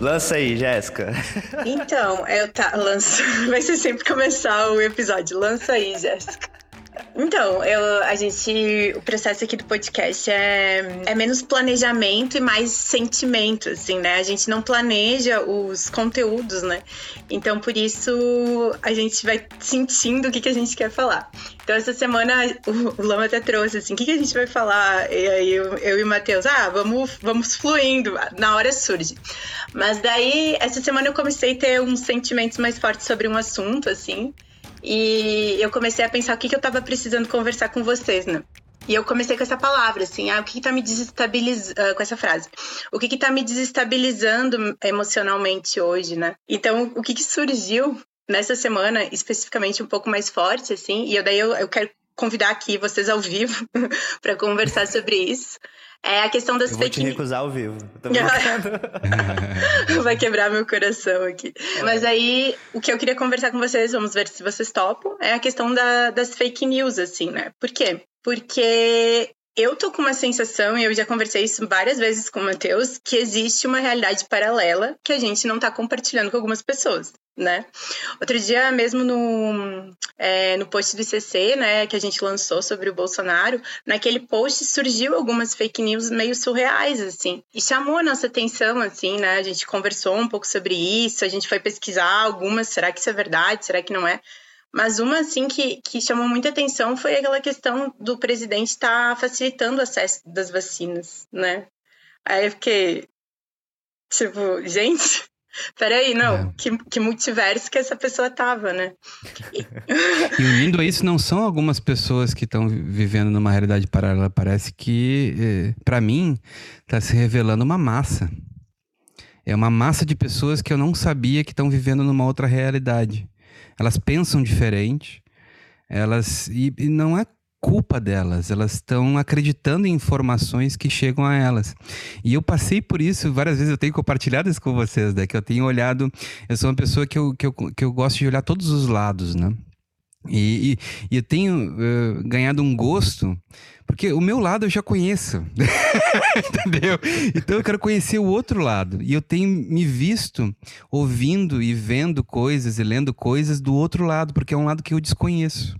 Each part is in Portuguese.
Lança aí, Jéssica. Então, eu tá, lança. Vai ser sempre começar o episódio. Lança aí, Jéssica. Então, eu, a gente. O processo aqui do podcast é, é menos planejamento e mais sentimento, assim, né? A gente não planeja os conteúdos, né? Então, por isso, a gente vai sentindo o que, que a gente quer falar. Então, essa semana, o, o Lama até trouxe, assim, o que, que a gente vai falar? E aí, eu, eu e o Matheus, ah, vamos, vamos fluindo, na hora surge. Mas daí, essa semana eu comecei a ter uns sentimentos mais fortes sobre um assunto, assim. E eu comecei a pensar o que, que eu tava precisando conversar com vocês, né? E eu comecei com essa palavra, assim, ah, o que, que tá me desestabilizando, uh, com essa frase, o que que tá me desestabilizando emocionalmente hoje, né? Então, o que que surgiu nessa semana, especificamente um pouco mais forte, assim, e eu, daí eu, eu quero convidar aqui vocês ao vivo para conversar sobre isso. É a questão das eu fake news. Vou te recusar ao vivo. Vai quebrar meu coração aqui. É. Mas aí, o que eu queria conversar com vocês, vamos ver se vocês topam, é a questão da, das fake news, assim, né? Por quê? Porque eu tô com uma sensação, e eu já conversei isso várias vezes com o Matheus, que existe uma realidade paralela que a gente não tá compartilhando com algumas pessoas né? Outro dia mesmo no, é, no post do ICC, né, que a gente lançou sobre o Bolsonaro, naquele post surgiu algumas fake news meio surreais, assim, e chamou a nossa atenção, assim, né, a gente conversou um pouco sobre isso, a gente foi pesquisar algumas, será que isso é verdade, será que não é? Mas uma, assim, que, que chamou muita atenção foi aquela questão do presidente estar tá facilitando o acesso das vacinas, né? Aí eu fiquei, tipo, gente, Peraí, não, é. que, que multiverso que essa pessoa tava, né? e unindo a isso, não são algumas pessoas que estão vivendo numa realidade paralela. Parece que, eh, para mim, está se revelando uma massa. É uma massa de pessoas que eu não sabia que estão vivendo numa outra realidade. Elas pensam diferente, elas. E, e não é culpa delas, elas estão acreditando em informações que chegam a elas. E eu passei por isso várias vezes, eu tenho compartilhado isso com vocês, né? Que eu tenho olhado, eu sou uma pessoa que eu, que eu, que eu gosto de olhar todos os lados, né? E, e, e eu tenho uh, ganhado um gosto, porque o meu lado eu já conheço, entendeu? Então eu quero conhecer o outro lado. E eu tenho me visto ouvindo e vendo coisas e lendo coisas do outro lado, porque é um lado que eu desconheço.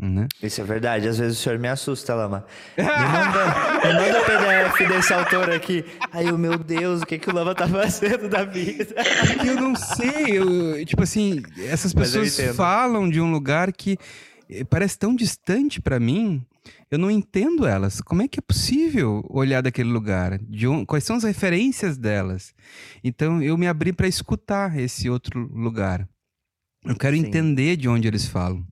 Né? Isso é verdade, às vezes o senhor me assusta, Lama. Me manda, me manda o PDF desse autor aqui. Aí, meu Deus, o que, que o Lama tá fazendo da vida? Eu não sei, eu, tipo assim, essas pessoas falam de um lugar que eh, parece tão distante para mim. Eu não entendo elas. Como é que é possível olhar daquele lugar? De um, quais são as referências delas? Então eu me abri para escutar esse outro lugar. Eu quero Sim. entender de onde eles falam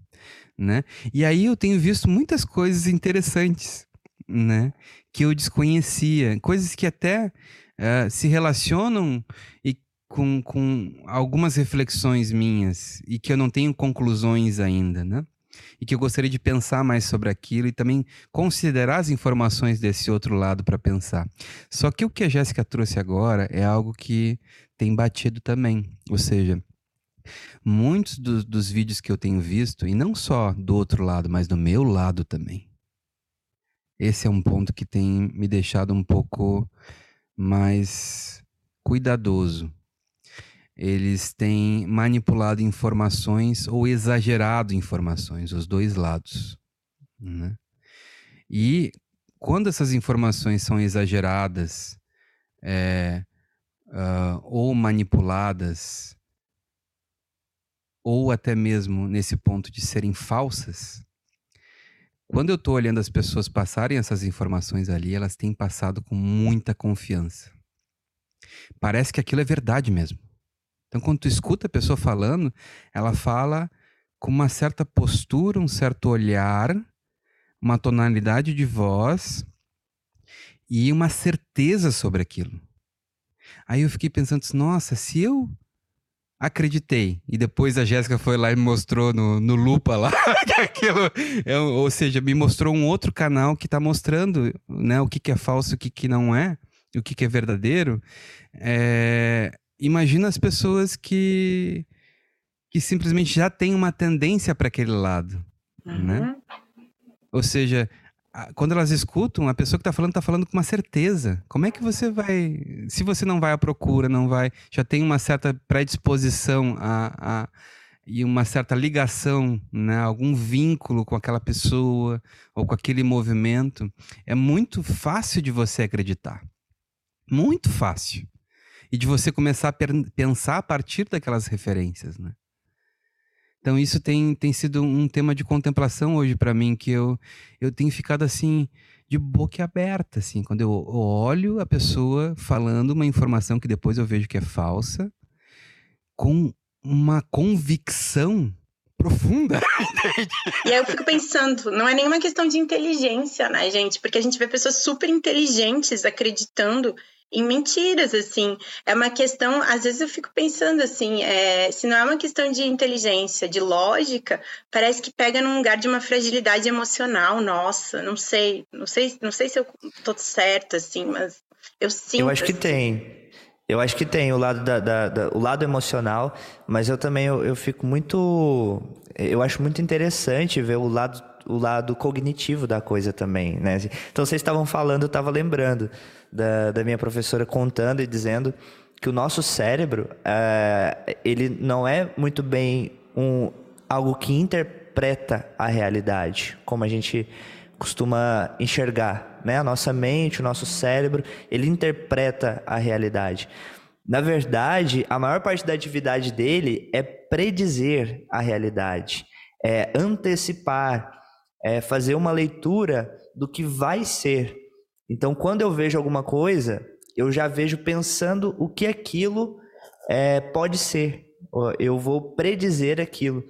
né? E aí eu tenho visto muitas coisas interessantes, né? Que eu desconhecia, coisas que até uh, se relacionam e com, com algumas reflexões minhas e que eu não tenho conclusões ainda, né? E que eu gostaria de pensar mais sobre aquilo e também considerar as informações desse outro lado para pensar. Só que o que a Jéssica trouxe agora é algo que tem batido também, ou seja, Muitos do, dos vídeos que eu tenho visto, e não só do outro lado, mas do meu lado também. Esse é um ponto que tem me deixado um pouco mais cuidadoso. Eles têm manipulado informações ou exagerado informações, os dois lados. Né? E quando essas informações são exageradas é, uh, ou manipuladas ou até mesmo nesse ponto de serem falsas, quando eu estou olhando as pessoas passarem essas informações ali, elas têm passado com muita confiança. Parece que aquilo é verdade mesmo. Então, quando tu escuta a pessoa falando, ela fala com uma certa postura, um certo olhar, uma tonalidade de voz e uma certeza sobre aquilo. Aí eu fiquei pensando, nossa, se eu acreditei. E depois a Jéssica foi lá e me mostrou no, no Lupa lá, que aquilo, é, ou seja, me mostrou um outro canal que está mostrando né, o que, que é falso, o que, que não é, o que, que é verdadeiro. É, imagina as pessoas que, que simplesmente já têm uma tendência para aquele lado, né? uhum. né? Ou seja, quando elas escutam, a pessoa que está falando está falando com uma certeza. Como é que você vai, se você não vai à procura, não vai, já tem uma certa predisposição a, a e uma certa ligação, né, algum vínculo com aquela pessoa ou com aquele movimento, é muito fácil de você acreditar. Muito fácil. E de você começar a pensar a partir daquelas referências, né? Então isso tem, tem sido um tema de contemplação hoje para mim, que eu, eu tenho ficado assim, de boca aberta, assim, quando eu olho a pessoa falando uma informação que depois eu vejo que é falsa, com uma convicção profunda. e aí eu fico pensando, não é nenhuma questão de inteligência, né, gente? Porque a gente vê pessoas super inteligentes acreditando em mentiras, assim. É uma questão, às vezes eu fico pensando assim, é, se não é uma questão de inteligência, de lógica, parece que pega num lugar de uma fragilidade emocional, nossa, não sei, não sei, não sei se eu tô certa, assim, mas eu sinto. Eu acho que assim. tem. Eu acho que tem o lado, da, da, da, o lado emocional, mas eu também eu, eu fico muito. Eu acho muito interessante ver o lado, o lado cognitivo da coisa também, né? Então vocês estavam falando, eu estava lembrando da, da minha professora contando e dizendo que o nosso cérebro, é, ele não é muito bem um, algo que interpreta a realidade, como a gente costuma enxergar, né? A nossa mente, o nosso cérebro, ele interpreta a realidade. Na verdade, a maior parte da atividade dele é predizer a realidade, é antecipar, é fazer uma leitura do que vai ser. Então, quando eu vejo alguma coisa, eu já vejo pensando o que aquilo é, pode ser. Eu vou predizer aquilo.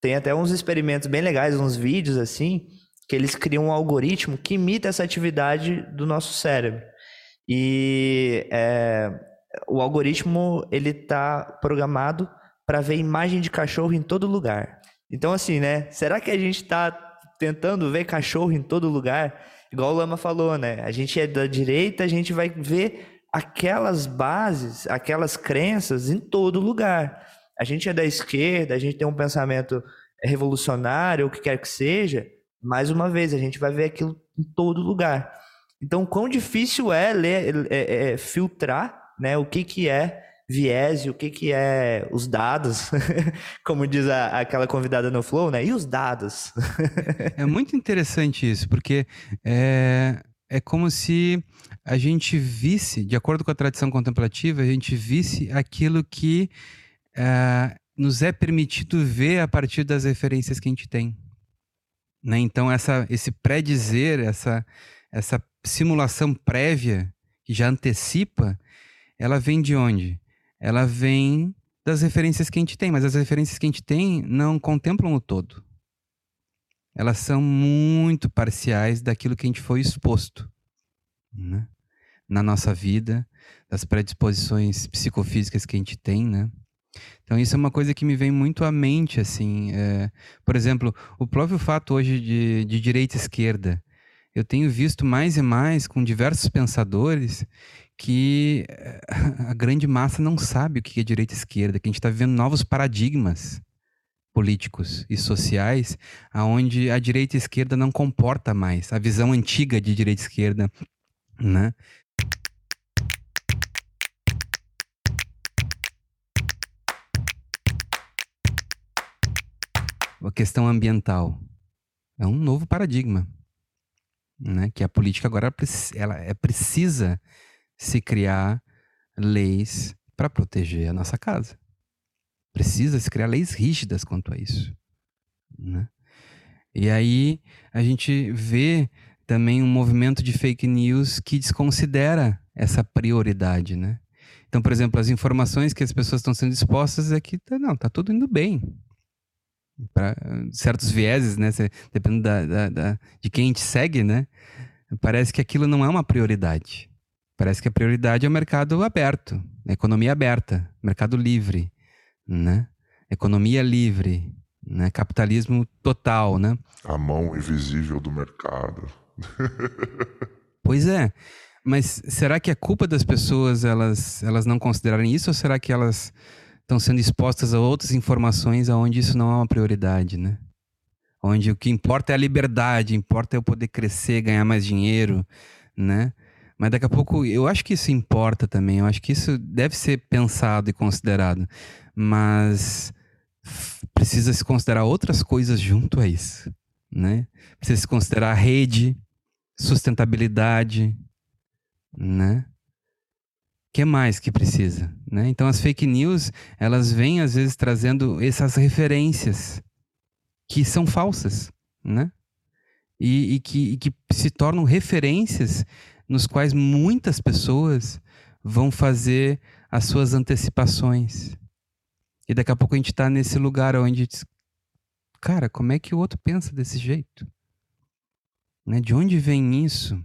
Tem até uns experimentos bem legais, uns vídeos assim, que eles criam um algoritmo que imita essa atividade do nosso cérebro. E é, o algoritmo ele está programado para ver imagem de cachorro em todo lugar. Então, assim, né? Será que a gente está tentando ver cachorro em todo lugar? Igual o Lama falou, né? A gente é da direita, a gente vai ver aquelas bases, aquelas crenças em todo lugar. A gente é da esquerda, a gente tem um pensamento revolucionário, o que quer que seja, mais uma vez, a gente vai ver aquilo em todo lugar. Então, quão difícil é, ler, é, é, é filtrar né, o que, que é viés e o que, que é os dados, como diz a, aquela convidada no Flow, né? E os dados? é muito interessante isso, porque é, é como se a gente visse, de acordo com a tradição contemplativa, a gente visse aquilo que é, nos é permitido ver a partir das referências que a gente tem. Né? Então, essa, esse pré-dizer, essa, essa simulação prévia, que já antecipa, ela vem de onde? Ela vem das referências que a gente tem, mas as referências que a gente tem não contemplam o todo. Elas são muito parciais daquilo que a gente foi exposto né? na nossa vida, das predisposições psicofísicas que a gente tem, né? Então isso é uma coisa que me vem muito à mente, assim, é, por exemplo, o próprio fato hoje de, de direita e esquerda, eu tenho visto mais e mais com diversos pensadores que eh, a grande massa não sabe o que é direita e esquerda, que a gente está vivendo novos paradigmas políticos e sociais, aonde a direita e esquerda não comporta mais a visão antiga de direita e esquerda, né? A questão ambiental é um novo paradigma, né? Que a política agora ela é precisa se criar leis para proteger a nossa casa. Precisa se criar leis rígidas quanto a isso. Né? E aí a gente vê também um movimento de fake news que desconsidera essa prioridade, né? Então, por exemplo, as informações que as pessoas estão sendo expostas é que tá, não, tá tudo indo bem. Para certos vieses, né? Dependendo da, da, da, de quem a gente segue, né? Parece que aquilo não é uma prioridade. Parece que a prioridade é o mercado aberto, a economia aberta, mercado livre, né? Economia livre, né? Capitalismo total, né? A mão invisível do mercado. pois é. Mas será que é culpa das pessoas elas, elas não considerarem isso ou será que elas estão sendo expostas a outras informações aonde isso não é uma prioridade, né? onde o que importa é a liberdade, importa é eu poder crescer, ganhar mais dinheiro, né? Mas daqui a pouco, eu acho que isso importa também, eu acho que isso deve ser pensado e considerado, mas precisa se considerar outras coisas junto a isso, né? Precisa se considerar rede, sustentabilidade, né? que mais que precisa, né? Então as fake news, elas vêm às vezes trazendo essas referências que são falsas, né? E, e, que, e que se tornam referências nos quais muitas pessoas vão fazer as suas antecipações. E daqui a pouco a gente está nesse lugar onde, cara, como é que o outro pensa desse jeito? Né? De onde vem isso?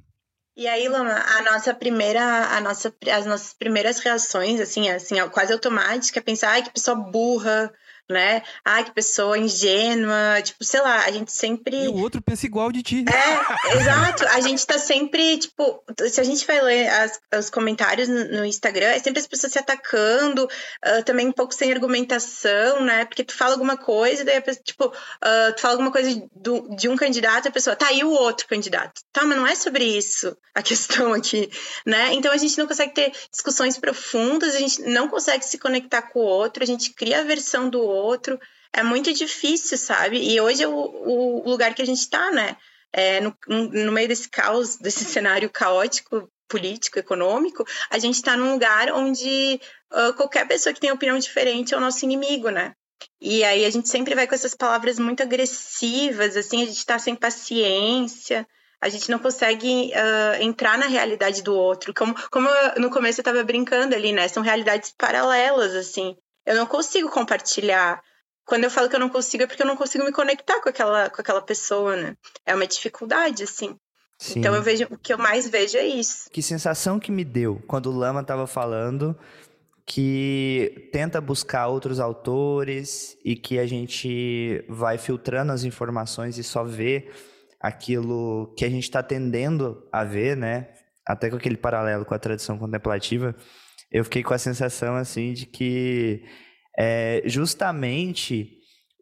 E aí, Lama, a nossa primeira, a nossa, as nossas primeiras reações, assim, assim, quase automática, é pensar, ai, que pessoa burra, né? Ai, que pessoa ingênua, tipo, sei lá, a gente sempre. E o outro pensa igual de ti. É, exato. A gente tá sempre, tipo, se a gente vai ler as, os comentários no, no Instagram, é sempre as pessoas se atacando, uh, também um pouco sem argumentação, né? Porque tu fala alguma coisa, daí a pessoa, tipo, uh, tu fala alguma coisa do, de um candidato, a pessoa, tá, e o outro candidato? Tá, mas não é sobre isso a questão aqui, né? Então a gente não consegue ter discussões profundas, a gente não consegue se conectar com o outro, a gente cria a versão do outro. É muito difícil, sabe? E hoje é o, o lugar que a gente está, né? É, no, no meio desse caos, desse cenário caótico, político, econômico, a gente está num lugar onde uh, qualquer pessoa que tem opinião diferente é o nosso inimigo, né? E aí a gente sempre vai com essas palavras muito agressivas, assim, a gente está sem paciência, a gente não consegue uh, entrar na realidade do outro. Como, como eu, no começo eu estava brincando ali, né? São realidades paralelas, assim. Eu não consigo compartilhar. Quando eu falo que eu não consigo, é porque eu não consigo me conectar com aquela, com aquela pessoa, né? É uma dificuldade, assim. Sim. Então eu vejo o que eu mais vejo é isso. Que sensação que me deu quando o Lama estava falando que tenta buscar outros autores e que a gente vai filtrando as informações e só vê aquilo que a gente está tendendo a ver, né? Até com aquele paralelo com a tradição contemplativa, eu fiquei com a sensação assim de que é, justamente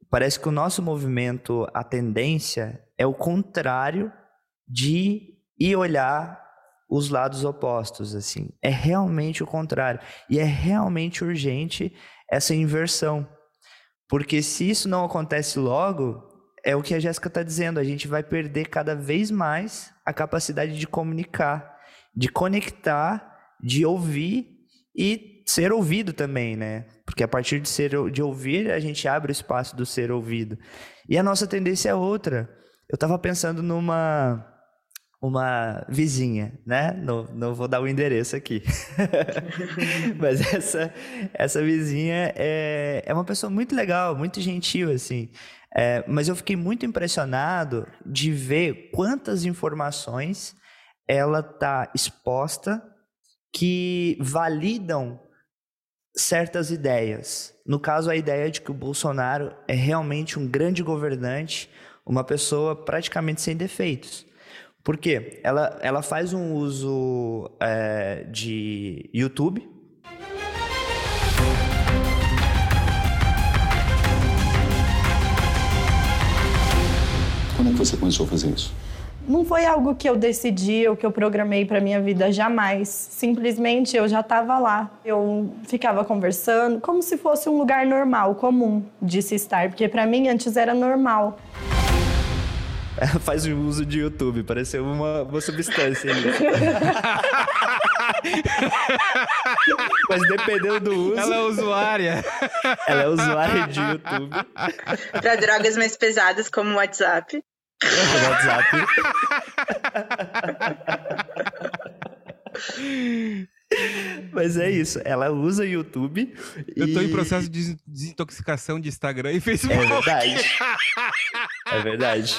parece que o nosso movimento, a tendência é o contrário de ir olhar os lados opostos, assim. É realmente o contrário. E é realmente urgente essa inversão. Porque se isso não acontece logo, é o que a Jéssica está dizendo, a gente vai perder cada vez mais a capacidade de comunicar, de conectar, de ouvir e ser ouvido também, né? Porque a partir de ser de ouvir, a gente abre o espaço do ser ouvido. E a nossa tendência é outra. Eu estava pensando numa uma vizinha, né? Não, não vou dar o endereço aqui. Mas essa, essa vizinha é, é uma pessoa muito legal, muito gentil, assim. É, mas eu fiquei muito impressionado de ver quantas informações ela está exposta que validam certas ideias. No caso, a ideia de que o Bolsonaro é realmente um grande governante, uma pessoa praticamente sem defeitos. Por quê? Ela, ela faz um uso é, de YouTube. Quando é que você começou a fazer isso? Não foi algo que eu decidi ou que eu programei para minha vida jamais. Simplesmente eu já estava lá. Eu ficava conversando como se fosse um lugar normal, comum de se estar, porque para mim antes era normal. Ela faz o uso de YouTube, pareceu uma, uma substância ali. Mas dependendo do uso. Ela é usuária. Ela é usuária de YouTube. Para drogas mais pesadas, como o WhatsApp. WhatsApp. Mas é isso, ela usa YouTube. Eu e... tô em processo de desintoxicação de Instagram e Facebook. É verdade. É verdade.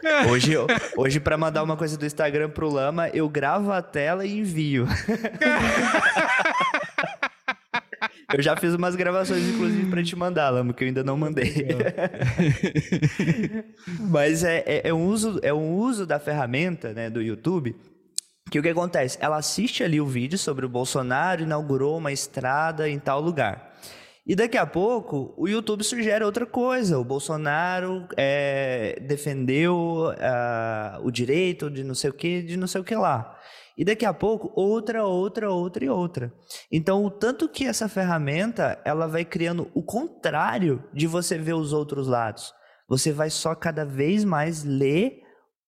Tá. Hoje, hoje para mandar uma coisa do Instagram pro Lama, eu gravo a tela e envio. Eu já fiz umas gravações, inclusive, para te mandar, Lamo, que eu ainda não mandei. Mas é, é, é, um uso, é um uso da ferramenta né, do YouTube que o que acontece? Ela assiste ali o vídeo sobre o Bolsonaro inaugurou uma estrada em tal lugar. E daqui a pouco o YouTube sugere outra coisa. O Bolsonaro é, defendeu uh, o direito de não sei o que, de não sei o que lá. E daqui a pouco outra, outra, outra e outra. Então o tanto que essa ferramenta ela vai criando o contrário de você ver os outros lados. Você vai só cada vez mais ler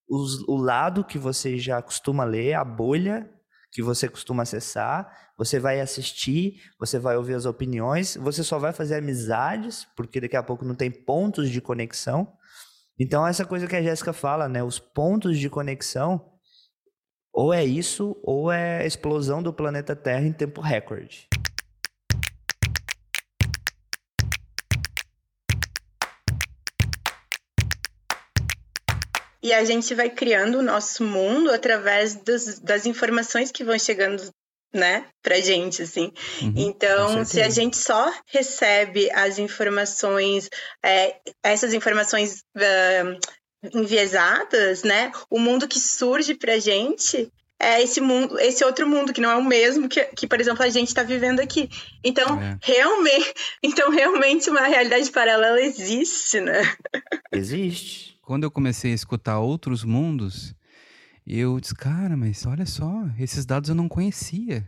os, o lado que você já costuma ler, a bolha que você costuma acessar, você vai assistir, você vai ouvir as opiniões, você só vai fazer amizades, porque daqui a pouco não tem pontos de conexão. Então, essa coisa que a Jéssica fala, né? Os pontos de conexão, ou é isso, ou é a explosão do planeta Terra em tempo recorde. E a gente vai criando o nosso mundo através das, das informações que vão chegando né, pra gente, assim. Uhum, então, se a gente só recebe as informações, é, essas informações uh, enviesadas, né, o mundo que surge pra gente é esse mundo, esse outro mundo que não é o mesmo que, que por exemplo, a gente está vivendo aqui. Então, é. realmente, então, realmente uma realidade paralela existe, né? Existe quando eu comecei a escutar outros mundos, eu disse, cara, mas olha só, esses dados eu não conhecia.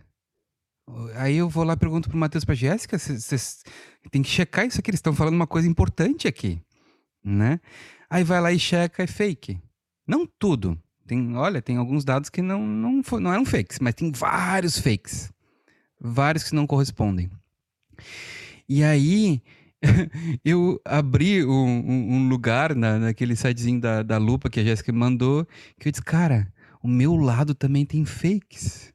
Aí eu vou lá e pergunto pro Matheus para Jéssica, vocês tem que checar isso aqui, eles estão falando uma coisa importante aqui, né? Aí vai lá e checa, é fake. Não tudo. Tem, olha, tem alguns dados que não, não, não eram fakes, mas tem vários fakes. Vários que não correspondem. E aí eu abri um, um, um lugar na, naquele sitezinho da, da Lupa que a Jéssica mandou, que eu disse, cara, o meu lado também tem fakes.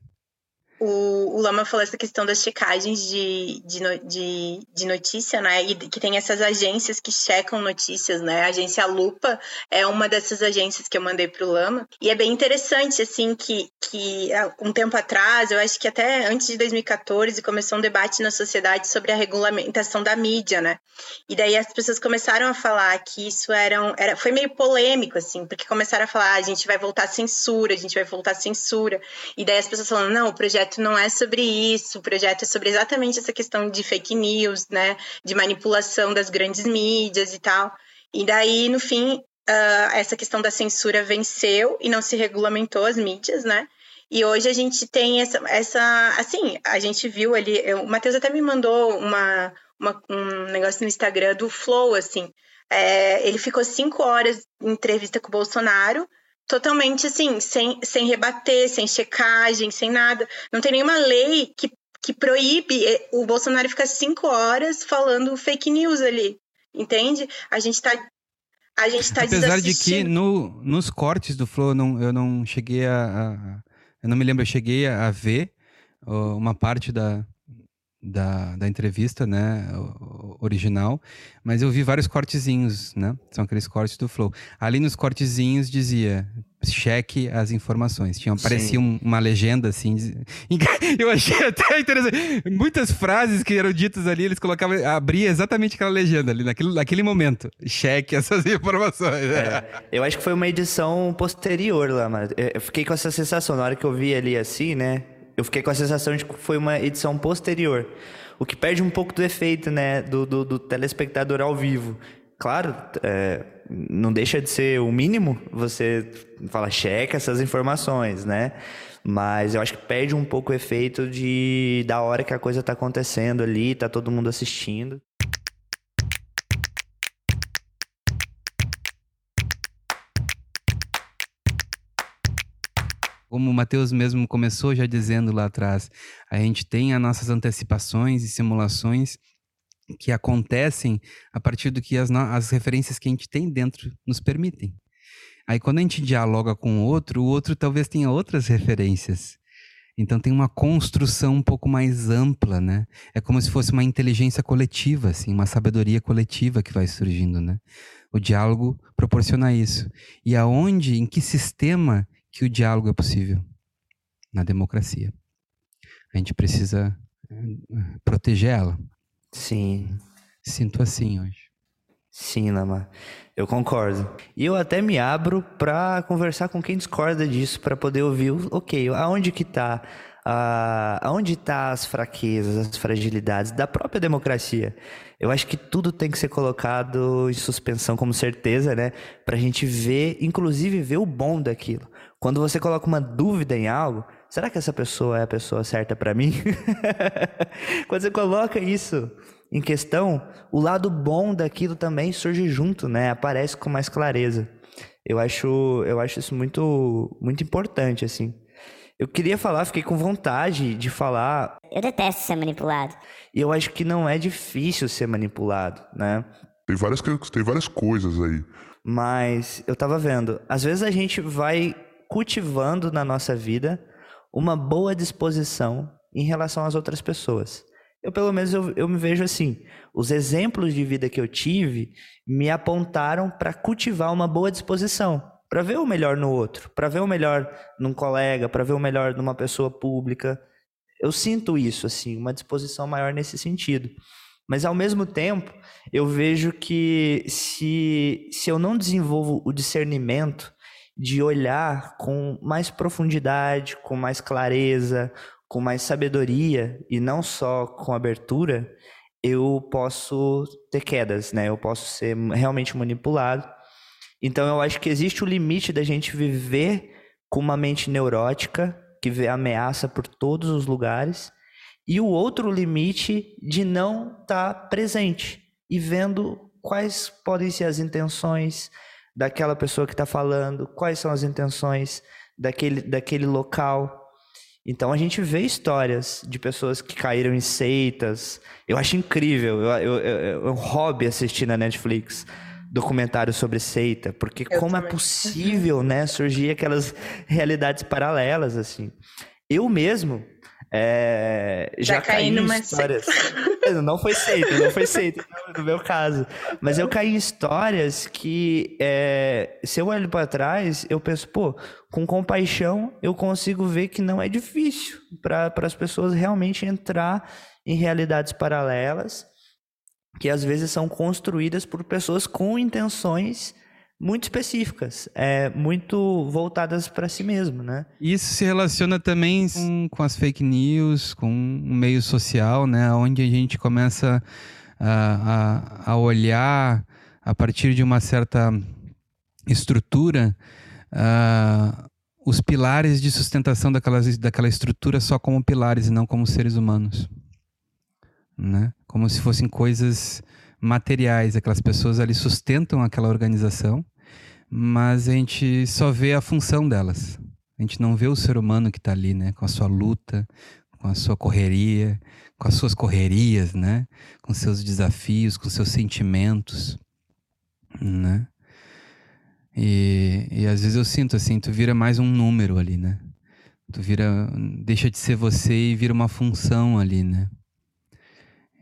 O, o Lama falou essa questão das checagens de, de, de, de, notícia, né? E que tem essas agências que checam notícias, né? A agência Lupa é uma dessas agências que eu mandei pro Lama. E é bem interessante, assim, que, que um tempo atrás, eu acho que até antes de 2014, começou um debate na sociedade sobre a regulamentação da mídia, né? E daí as pessoas começaram a falar que isso era, era foi meio polêmico, assim, porque começaram a falar, ah, a gente vai voltar à censura, a gente vai voltar à censura. E daí as pessoas falando, não, o projeto projeto não é sobre isso, o projeto é sobre exatamente essa questão de fake news, né, de manipulação das grandes mídias e tal. E daí, no fim, uh, essa questão da censura venceu e não se regulamentou as mídias, né? E hoje a gente tem essa, essa assim, a gente viu ali, eu, o Matheus até me mandou uma, uma, um negócio no Instagram do Flow, assim. É, ele ficou cinco horas em entrevista com o Bolsonaro, totalmente assim, sem, sem rebater, sem checagem, sem nada. Não tem nenhuma lei que, que proíbe eh, o Bolsonaro ficar cinco horas falando fake news ali. Entende? A gente tá. A gente tá Apesar de que no, nos cortes do Flow eu não, eu não cheguei a, a Eu não me lembro, eu cheguei a, a ver uma parte da, da, da entrevista, né, original, mas eu vi vários cortezinhos, né, são aqueles cortes do Flow. Ali nos cortezinhos dizia, cheque as informações. Tinha, parecia um, uma legenda, assim. Eu achei até interessante. Muitas frases que eram ditas ali, eles colocavam, abria exatamente aquela legenda ali, naquele, naquele momento. Cheque essas informações. É, eu acho que foi uma edição posterior lá, mas eu fiquei com essa sensação, na hora que eu vi ali assim, né, eu fiquei com a sensação de que foi uma edição posterior. O que perde um pouco do efeito, né, do, do, do telespectador ao vivo. Claro, é, não deixa de ser o mínimo você fala, checa essas informações, né? Mas eu acho que perde um pouco o efeito de da hora que a coisa está acontecendo ali, tá todo mundo assistindo. Como o Matheus mesmo começou já dizendo lá atrás, a gente tem as nossas antecipações e simulações que acontecem a partir do que as, as referências que a gente tem dentro nos permitem. Aí quando a gente dialoga com o outro, o outro talvez tenha outras referências. Então tem uma construção um pouco mais ampla, né? É como se fosse uma inteligência coletiva, assim, uma sabedoria coletiva que vai surgindo, né? O diálogo proporciona isso. E aonde, em que sistema que o diálogo é possível na democracia. A gente precisa eh, proteger ela. Sim. Sinto assim hoje. Sim, Lama. Eu concordo. E eu até me abro para conversar com quem discorda disso, para poder ouvir, ok, aonde que tá ah, aonde está as fraquezas, as fragilidades da própria democracia. Eu acho que tudo tem que ser colocado em suspensão como certeza, né? Para a gente ver, inclusive ver o bom daquilo. Quando você coloca uma dúvida em algo, será que essa pessoa é a pessoa certa para mim? Quando você coloca isso em questão, o lado bom daquilo também surge junto, né? Aparece com mais clareza. Eu acho, eu acho isso muito, muito importante, assim. Eu queria falar, fiquei com vontade de falar. Eu detesto ser manipulado. E eu acho que não é difícil ser manipulado, né? Tem várias, tem várias coisas aí. Mas eu tava vendo, às vezes a gente vai cultivando na nossa vida uma boa disposição em relação às outras pessoas. Eu, pelo menos, eu, eu me vejo assim. Os exemplos de vida que eu tive me apontaram para cultivar uma boa disposição, para ver o melhor no outro, para ver o melhor num colega, para ver o melhor numa pessoa pública. Eu sinto isso, assim, uma disposição maior nesse sentido. Mas, ao mesmo tempo, eu vejo que se, se eu não desenvolvo o discernimento de olhar com mais profundidade, com mais clareza, com mais sabedoria e não só com abertura, eu posso ter quedas, né? Eu posso ser realmente manipulado. Então eu acho que existe o limite da gente viver com uma mente neurótica que vê ameaça por todos os lugares e o outro limite de não estar tá presente e vendo quais podem ser as intenções daquela pessoa que está falando, quais são as intenções daquele, daquele local. Então a gente vê histórias de pessoas que caíram em seitas. Eu acho incrível. Eu, eu, eu, é um hobby assistir na Netflix documentários sobre seita, porque eu como é também. é possível, né, surgir aquelas realidades paralelas assim. Eu mesmo é, já, já caí, caí em histórias. Não foi seita, não foi seita no meu caso. Mas eu caí em histórias que, é, se eu olho para trás, eu penso, pô, com compaixão eu consigo ver que não é difícil para as pessoas realmente entrar em realidades paralelas que às vezes são construídas por pessoas com intenções muito específicas, é, muito voltadas para si mesmo, né? Isso se relaciona também com, com as fake news, com o meio social, né? Onde a gente começa a, a, a olhar a partir de uma certa estrutura uh, os pilares de sustentação daquela, daquela estrutura só como pilares e não como seres humanos, né? Como se fossem coisas materiais, aquelas pessoas ali sustentam aquela organização, mas a gente só vê a função delas. A gente não vê o ser humano que está ali, né, com a sua luta, com a sua correria, com as suas correrias, né, com seus desafios, com seus sentimentos, né? E, e às vezes eu sinto assim, tu vira mais um número ali, né? Tu vira, deixa de ser você e vira uma função ali, né?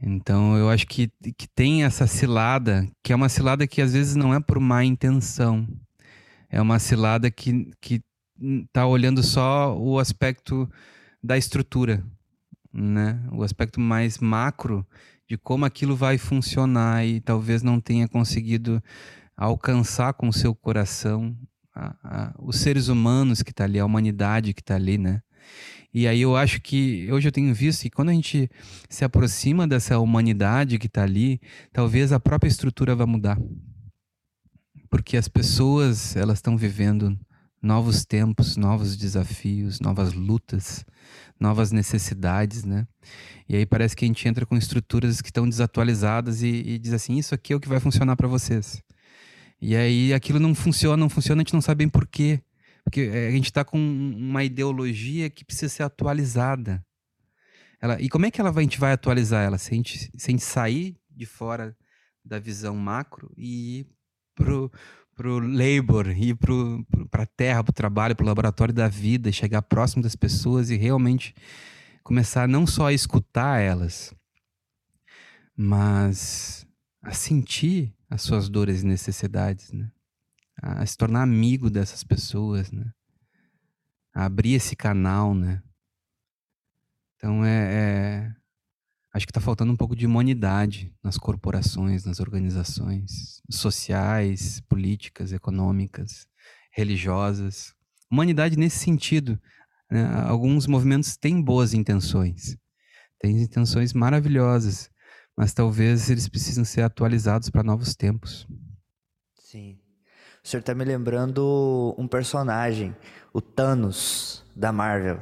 Então eu acho que, que tem essa cilada, que é uma cilada que às vezes não é por má intenção. É uma cilada que, que tá olhando só o aspecto da estrutura, né? O aspecto mais macro de como aquilo vai funcionar e talvez não tenha conseguido alcançar com o seu coração a, a, os seres humanos que está ali, a humanidade que está ali, né? E aí eu acho que hoje eu tenho visto que quando a gente se aproxima dessa humanidade que está ali, talvez a própria estrutura vá mudar. Porque as pessoas, elas estão vivendo novos tempos, novos desafios, novas lutas, novas necessidades, né? E aí parece que a gente entra com estruturas que estão desatualizadas e, e diz assim, isso aqui é o que vai funcionar para vocês. E aí aquilo não funciona, não funciona, a gente não sabe bem por quê. Porque eh, a gente está com uma ideologia que precisa ser atualizada. Ela, e como é que ela vai, a gente vai atualizar ela? Se a gente, se a gente sair de fora da visão macro e ir pro, pro labor, ir para a terra, para o trabalho, para o laboratório da vida, chegar próximo das pessoas e realmente começar não só a escutar elas, mas a sentir as suas dores e necessidades, né? A se tornar amigo dessas pessoas, né? A abrir esse canal, né? Então é, é... acho que está faltando um pouco de humanidade nas corporações, nas organizações sociais, políticas, econômicas, religiosas. Humanidade nesse sentido, Né? Alguns movimentos têm boas intenções, têm intenções maravilhosas, mas talvez eles precisam ser atualizados para novos tempos. Sim. O senhor está me lembrando um personagem, o Thanos da Marvel.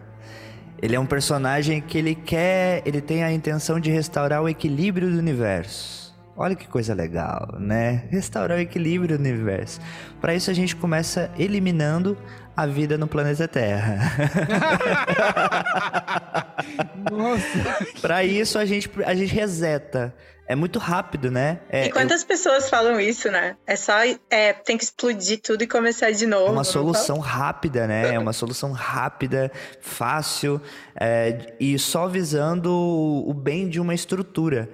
Ele é um personagem que ele quer, ele tem a intenção de restaurar o equilíbrio do universo. Olha que coisa legal, né? Restaurar o equilíbrio do universo. Para isso a gente começa eliminando a vida no planeta Terra. Nossa. Para isso a gente a gente reseta é muito rápido, né? É, e quantas eu... pessoas falam isso, né? É só é, tem que explodir tudo e começar de novo. É uma solução rápida, né? É uma solução rápida, fácil é, e só visando o bem de uma estrutura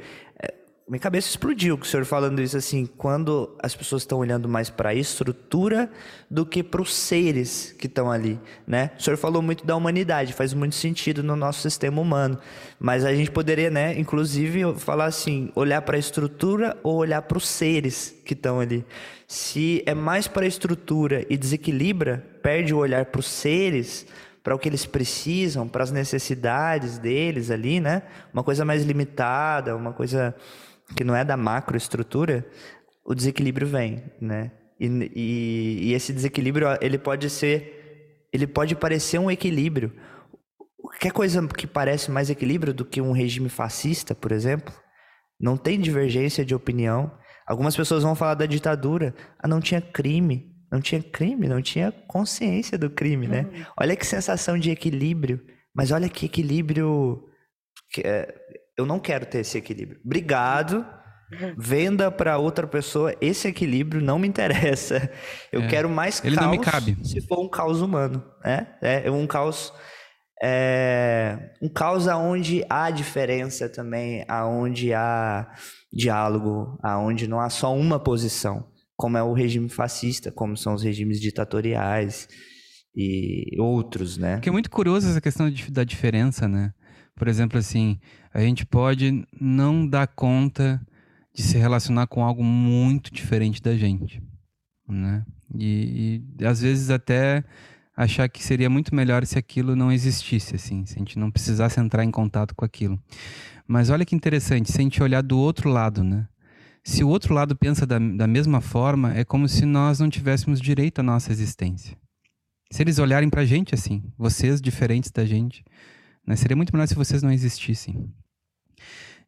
minha cabeça explodiu com o senhor falando isso assim, quando as pessoas estão olhando mais para a estrutura do que para os seres que estão ali, né? O senhor falou muito da humanidade, faz muito sentido no nosso sistema humano, mas a gente poderia, né, inclusive falar assim, olhar para a estrutura ou olhar para os seres que estão ali. Se é mais para a estrutura e desequilibra, perde o olhar para os seres, para o que eles precisam, para as necessidades deles ali, né? Uma coisa mais limitada, uma coisa que não é da macroestrutura, o desequilíbrio vem, né? E, e, e, esse desequilíbrio ele pode ser, ele pode parecer um equilíbrio. Quer coisa que parece mais equilíbrio do que um regime fascista, por exemplo? Não tem divergência de opinião. Algumas pessoas vão falar da ditadura. Ah, não tinha crime. Não tinha crime, não tinha consciência do crime, né? Uhum. Olha que sensação de equilíbrio. Mas olha que equilíbrio. Que é, eu não quero ter esse equilíbrio. Obrigado. Venda para outra pessoa esse equilíbrio não me interessa. Eu é. quero mais Ele caos. Ele não me cabe. Se for um caos humano, né? É um caos é um caos aonde há diferença também, aonde há diálogo, aonde não há só uma posição, como é o regime fascista, como são os regimes ditatoriais e outros, né? Que é muito curioso essa questão da diferença, né? Por exemplo, assim, a gente pode não dar conta de se relacionar com algo muito diferente da gente, né? E, e, às vezes até achar que seria muito melhor se aquilo não existisse, assim, se a gente não precisasse entrar em contato com aquilo. Mas olha que interessante, se a gente olhar do outro lado, né? Se o outro lado pensa da, da mesma forma, é como se nós não tivéssemos direito à nossa existência. Se eles olharem pra gente assim, vocês diferentes da gente, né? seria muito melhor se vocês não existissem.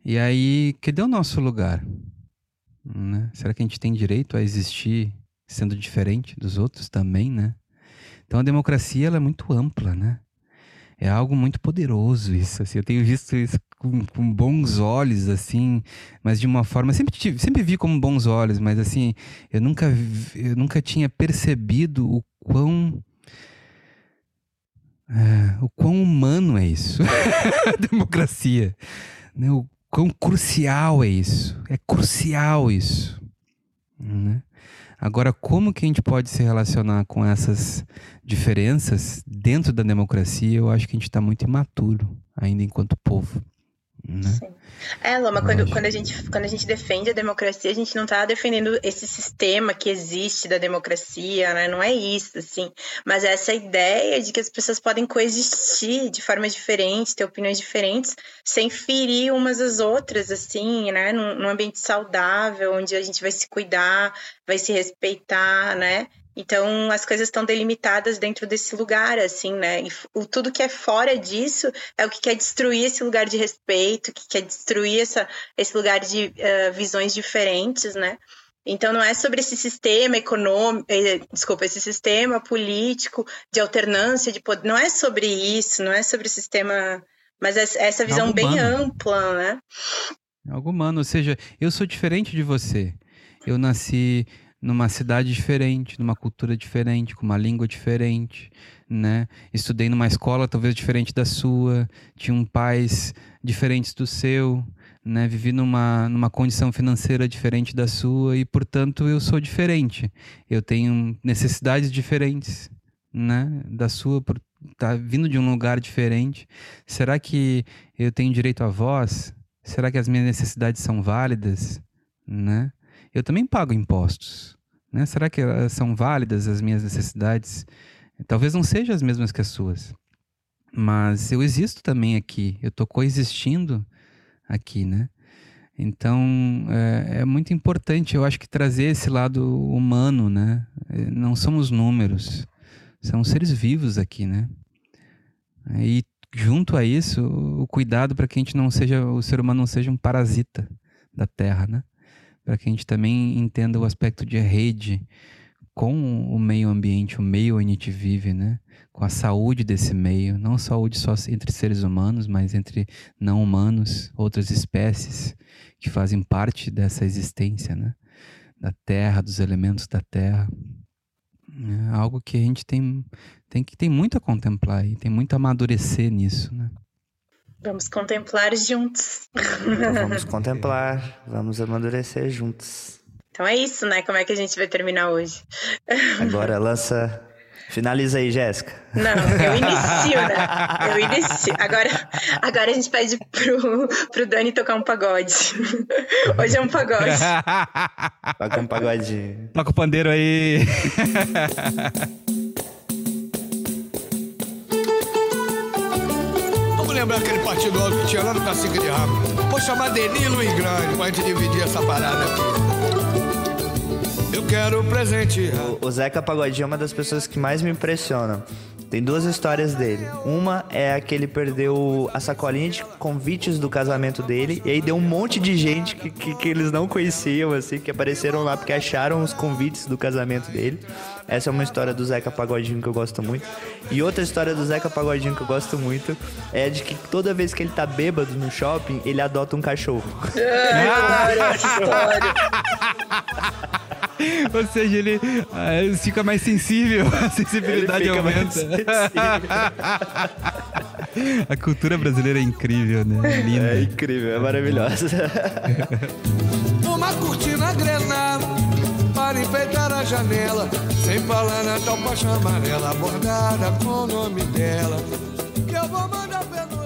E aí, cadê o nosso lugar? Né? Será que a gente tem direito a existir sendo diferente dos outros também, né? Então a democracia ela é muito ampla, né? É algo muito poderoso isso. Assim. Eu tenho visto isso com, com, bons olhos, assim, mas de uma forma sempre tive, sempre vi como bons olhos, mas assim eu nunca eu nunca tinha percebido o quão é, o quão humano é isso, democracia, né? O quão crucial é isso. É crucial isso. Né? Agora, como que a gente pode se relacionar com essas diferenças dentro da democracia? Eu acho que a gente está muito imaturo ainda enquanto povo. Né? Sim. É, Loma, quando, quando, a gente, quando a gente defende a democracia, a gente não está defendendo esse sistema que existe da democracia, né? Não é isso, assim. Mas é essa ideia de que as pessoas podem coexistir de forma diferente, ter opiniões diferentes, sem ferir umas às outras, assim, né? Num, num ambiente saudável, onde a gente vai se cuidar, vai se respeitar, né? Então, as coisas estão delimitadas dentro desse lugar, assim, né? E o, tudo que é fora disso é o que quer destruir esse lugar de respeito, que quer destruir essa, esse lugar de uh, visões diferentes, né? Então, não é sobre esse sistema econômico, eh, desculpa, esse sistema político de alternância de poder, não é sobre isso, não é sobre o sistema, mas é essa visão Algo bem humano. ampla, né? Algo humano, ou seja, eu sou diferente de você. Eu nasci numa cidade diferente, numa cultura diferente, com uma língua diferente, né? Estudei numa escola talvez diferente da sua, tinha pais diferentes do seu, né? Vivi numa, numa condição financeira diferente da sua e, portanto, eu sou diferente. Eu tenho necessidades diferentes, né? Da sua, por estar tá vindo de um lugar diferente. Será que eu tenho direito à voz? Será que as minhas necessidades são válidas, né? Eu também pago impostos. Né? Será que são válidas as minhas necessidades? Talvez não sejam as mesmas que as suas. Mas eu existo também aqui, eu estou coexistindo aqui, né? Então é, é, muito importante, eu acho que trazer esse lado humano, né? É, não somos números, são seres vivos aqui, né? E junto a isso, o cuidado para que a gente não seja, o ser humano não seja um parasita da Terra, né? Para que a gente também entenda o aspecto de rede com o meio ambiente, o meio onde a gente vive, né? Com a saúde desse meio, não saúde só entre seres humanos, mas entre não humanos, outras espécies que fazem parte dessa existência, né? Da Terra, dos elementos da Terra. É algo que a gente tem, tem que tem muito a contemplar e tem muito a amadurecer nisso, né? Vamos contemplar juntos. Então vamos contemplar, vamos amadurecer juntos. Então é isso, né? Como é que a gente vai terminar hoje? Agora lança. Finaliza aí, Jéssica. Não, eu inicio, né? Eu inicio. Agora, agora a gente pede pro, pro Dani tocar um pagode. Hoje é um pagode. Toca um pagode. Toca o pandeiro aí. Vamos lembrar aquele partido alto que tinha lá no Cacique de Rabo. Vou chamar Denilo e Grande pra gente dividir essa parada aqui quero presente. O, o Zeca Pagodinho é uma das pessoas que mais me impressionam. Tem duas histórias dele. Uma é que ele perdeu a sacolinha de convites do casamento dele. E aí deu um monte de gente que, que, que, eles não conheciam, assim, que apareceram lá porque acharam os convites do casamento dele. Essa é uma história do Zeca Pagodinho que eu gosto muito. E outra história do Zeca Pagodinho que eu gosto muito é de que toda vez que ele tá bêbado no shopping, ele adota um cachorro. É, história. Ou seja, ele uh, fica mais sensível, a sensibilidade aumenta. a cultura brasileira é incrível, né? Linda. É incrível, é maravilhosa. Uma cortina grenada para enfeitar a janela. Sem falar na tal paixão amarela, bordada com o nome dela. Que eu vou mandar pelo.